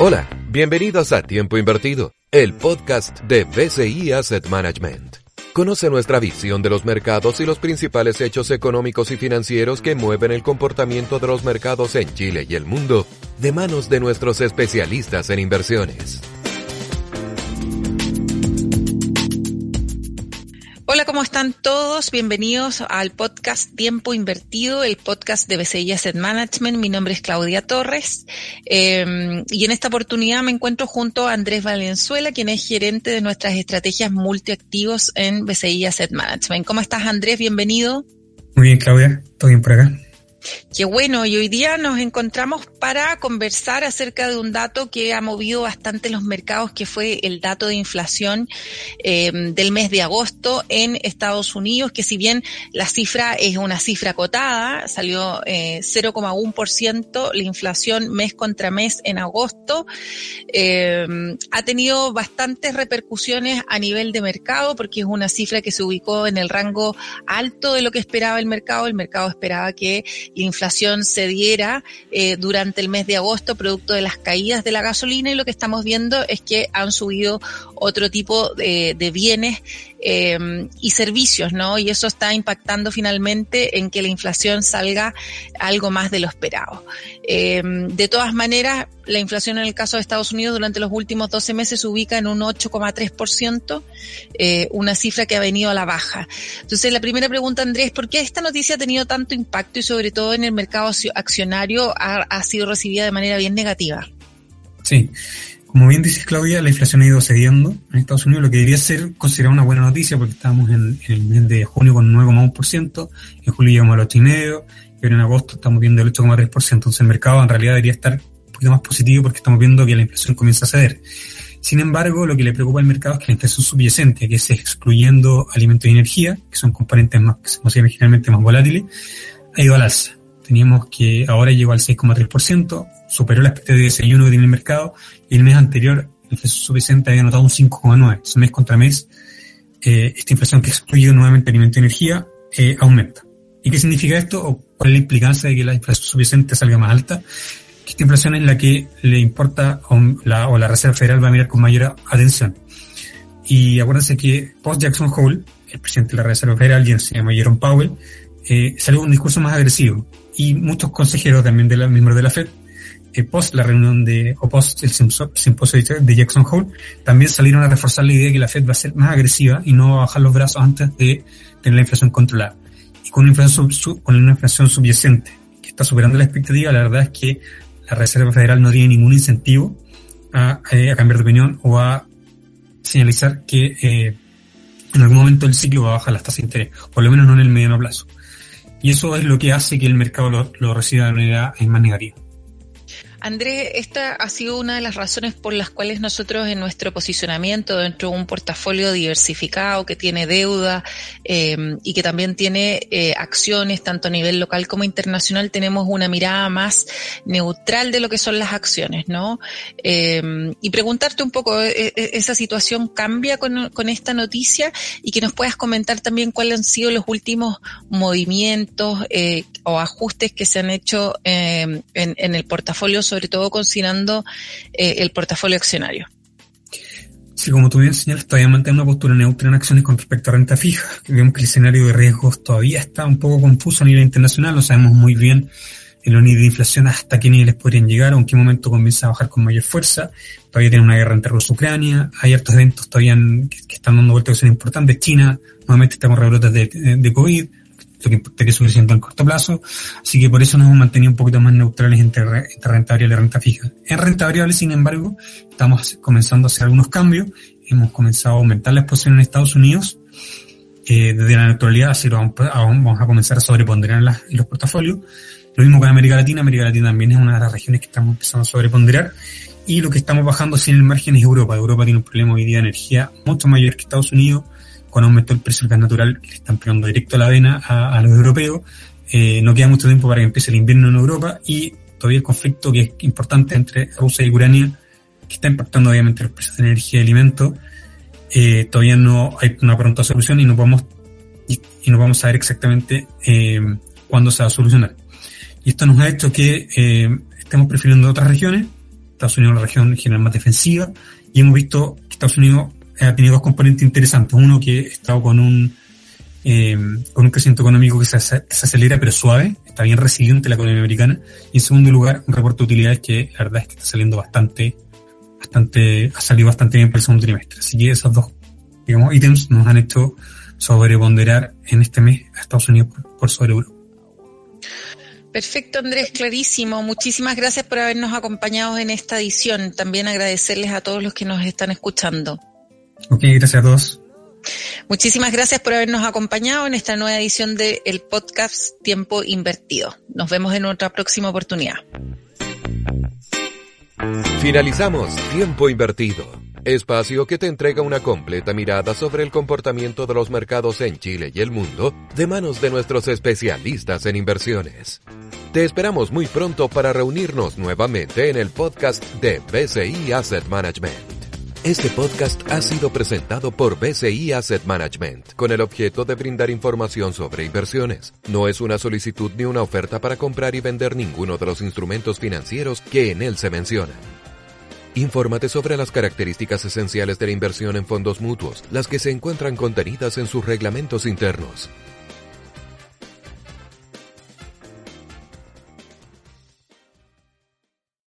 Hola, bienvenidos a Tiempo Invertido, el podcast de BCI Asset Management. Conoce nuestra visión de los mercados y los principales hechos económicos y financieros que mueven el comportamiento de los mercados en Chile y el mundo, de manos de nuestros especialistas en inversiones. Hola, ¿cómo están todos? Bienvenidos al podcast Tiempo Invertido, el podcast de BCI Asset Management. Mi nombre es Claudia Torres eh, y en esta oportunidad me encuentro junto a Andrés Valenzuela, quien es gerente de nuestras estrategias multiactivos en BCI Asset Management. ¿Cómo estás, Andrés? Bienvenido. Muy bien, Claudia. ¿Todo bien por acá? Qué bueno, y hoy día nos encontramos para conversar acerca de un dato que ha movido bastante los mercados, que fue el dato de inflación eh, del mes de agosto en Estados Unidos, que si bien la cifra es una cifra cotada, salió eh, 0,1% la inflación mes contra mes en agosto, eh, ha tenido bastantes repercusiones a nivel de mercado, porque es una cifra que se ubicó en el rango alto de lo que esperaba el mercado. El mercado esperaba que inflación se diera eh, durante el mes de agosto producto de las caídas de la gasolina y lo que estamos viendo es que han subido otro tipo de, de bienes eh, y servicios, ¿no? Y eso está impactando finalmente en que la inflación salga algo más de lo esperado. Eh, de todas maneras, la inflación en el caso de Estados Unidos durante los últimos 12 meses se ubica en un 8,3%, eh, una cifra que ha venido a la baja. Entonces, la primera pregunta, Andrés, ¿por qué esta noticia ha tenido tanto impacto y sobre todo en el mercado accionario ha, ha sido recibida de manera bien negativa? Sí, como bien dices, Claudia, la inflación ha ido cediendo en Estados Unidos, lo que debería ser considerado una buena noticia porque estábamos en, el mes de junio con 9,1%, en julio llegamos al 8,5%, y ahora en agosto estamos viendo el 8,3%. Entonces el mercado en realidad debería estar un poquito más positivo porque estamos viendo que la inflación comienza a ceder. Sin embargo, lo que le preocupa al mercado es que la inflación subyacente, que es excluyendo alimentos y energía, que son componentes más, que se consideran generalmente más volátiles, ha ido al alza. Teníamos que ahora llegó al 6,3%, superó la expectativa de 6,1 que tiene el mercado, y el mes anterior la inflación subyacente había notado un 5,9. Entonces, mes contra mes, eh, esta inflación que excluye nuevamente alimento y energía, eh, aumenta. ¿Y qué significa esto? ¿O cuál es la implicancia de que la inflación subyacente salga más alta? Que esta inflación es la que le importa o la, o la Reserva Federal va a mirar con mayor atención. Y acuérdense que post Jackson Hole, el presidente de la Reserva Federal, quien se llama Jerome Powell, eh, salió un discurso más agresivo. Y muchos consejeros también de los miembros de la Fed eh, post la reunión de, o post el simposio de Jackson Hole, también salieron a reforzar la idea de que la Fed va a ser más agresiva y no va a bajar los brazos antes de tener la inflación controlada. Y con una inflación, sub, con una inflación subyacente que está superando la expectativa, la verdad es que la Reserva Federal no tiene ningún incentivo a, eh, a cambiar de opinión o a señalizar que eh, en algún momento el ciclo va a bajar las tasas de interés, por lo menos no en el mediano plazo. Y eso es lo que hace que el mercado lo, reciba de manera más negativa. Andrés, esta ha sido una de las razones por las cuales nosotros en nuestro posicionamiento dentro de un portafolio diversificado que tiene deuda eh, y que también tiene eh, acciones tanto a nivel local como internacional, tenemos una mirada más neutral de lo que son las acciones, ¿no? Eh, y preguntarte un poco, ¿esa situación cambia con, esta noticia? Y que nos puedas comentar también cuáles han sido los últimos movimientos o ajustes que se han hecho en, en el portafolio sobre todo considerando eh, el portafolio accionario. Sí, como tú bien señalas, todavía mantiene una postura neutra en acciones con respecto a renta fija. Vemos que el escenario de riesgos todavía está un poco confuso a nivel internacional, no sabemos muy bien en los de inflación hasta qué niveles podrían llegar o en qué momento comienza a bajar con mayor fuerza. Todavía tiene una guerra entre Rusia y Ucrania, hay altos eventos todavía que, están dando vueltas que son importantes. China, nuevamente estamos rebrotes de, COVID, que que suficiente en corto plazo, así que por eso nos hemos mantenido un poquito más neutrales entre, entre renta variable y renta fija. En renta variable, sin embargo, estamos comenzando a hacer algunos cambios, hemos comenzado a aumentar la exposición en Estados Unidos, eh, desde la neutralidad, así lo vamos, vamos a comenzar a sobreponderar en, en los portafolios. Lo mismo con América Latina, América Latina también es una de las regiones que estamos empezando a sobreponderar, y lo que estamos bajando sin el margen es Europa. Europa tiene un problema hoy día de energía mucho mayor que Estados Unidos, con aumento del precio del gas natural que le están pegando directo a la vena a, a los europeos. Eh, no queda mucho tiempo para que empiece el invierno en Europa y todavía el conflicto que es importante entre Rusia y Ucrania, que está impactando obviamente los precios de energía y alimentos, eh, todavía no hay una pronta solución y no podemos y, y no vamos a saber exactamente eh, cuándo se va a solucionar. Y esto nos ha hecho que eh, estemos prefiriendo otras regiones Estados Unidos es una región en general más defensiva y hemos visto que Estados Unidos ha tenido dos componentes interesantes. Uno que ha estado con un, eh, con un crecimiento económico que se, se, acelera pero suave, está bien resiliente la economía americana. Y en segundo lugar, un reporte de utilidades que la verdad es que está saliendo bastante, bastante, ha salido bastante bien para el segundo trimestre. Así que esos dos, digamos, ítems nos han hecho sobreponderar en este mes a Estados Unidos por, por sobre Europa. Perfecto, Andrés, clarísimo. Muchísimas gracias por habernos acompañado en esta edición. También agradecerles a todos los que nos están escuchando. Ok, gracias a todos. Muchísimas gracias por habernos acompañado en esta nueva edición del el podcast Tiempo Invertido. Nos vemos en otra próxima oportunidad. Finalizamos Tiempo Invertido, espacio que te entrega una completa mirada sobre el comportamiento de los mercados en Chile y el mundo de manos de nuestros especialistas en inversiones. Te esperamos muy pronto para reunirnos nuevamente en el podcast de BCI Asset Management. Este podcast ha sido presentado por BCI Asset Management con el objeto de brindar información sobre inversiones. No es una solicitud ni una oferta para comprar y vender ninguno de los instrumentos financieros que en él se mencionan. Infórmate sobre las características esenciales de la inversión en fondos mutuos, las que se encuentran contenidas en sus reglamentos internos.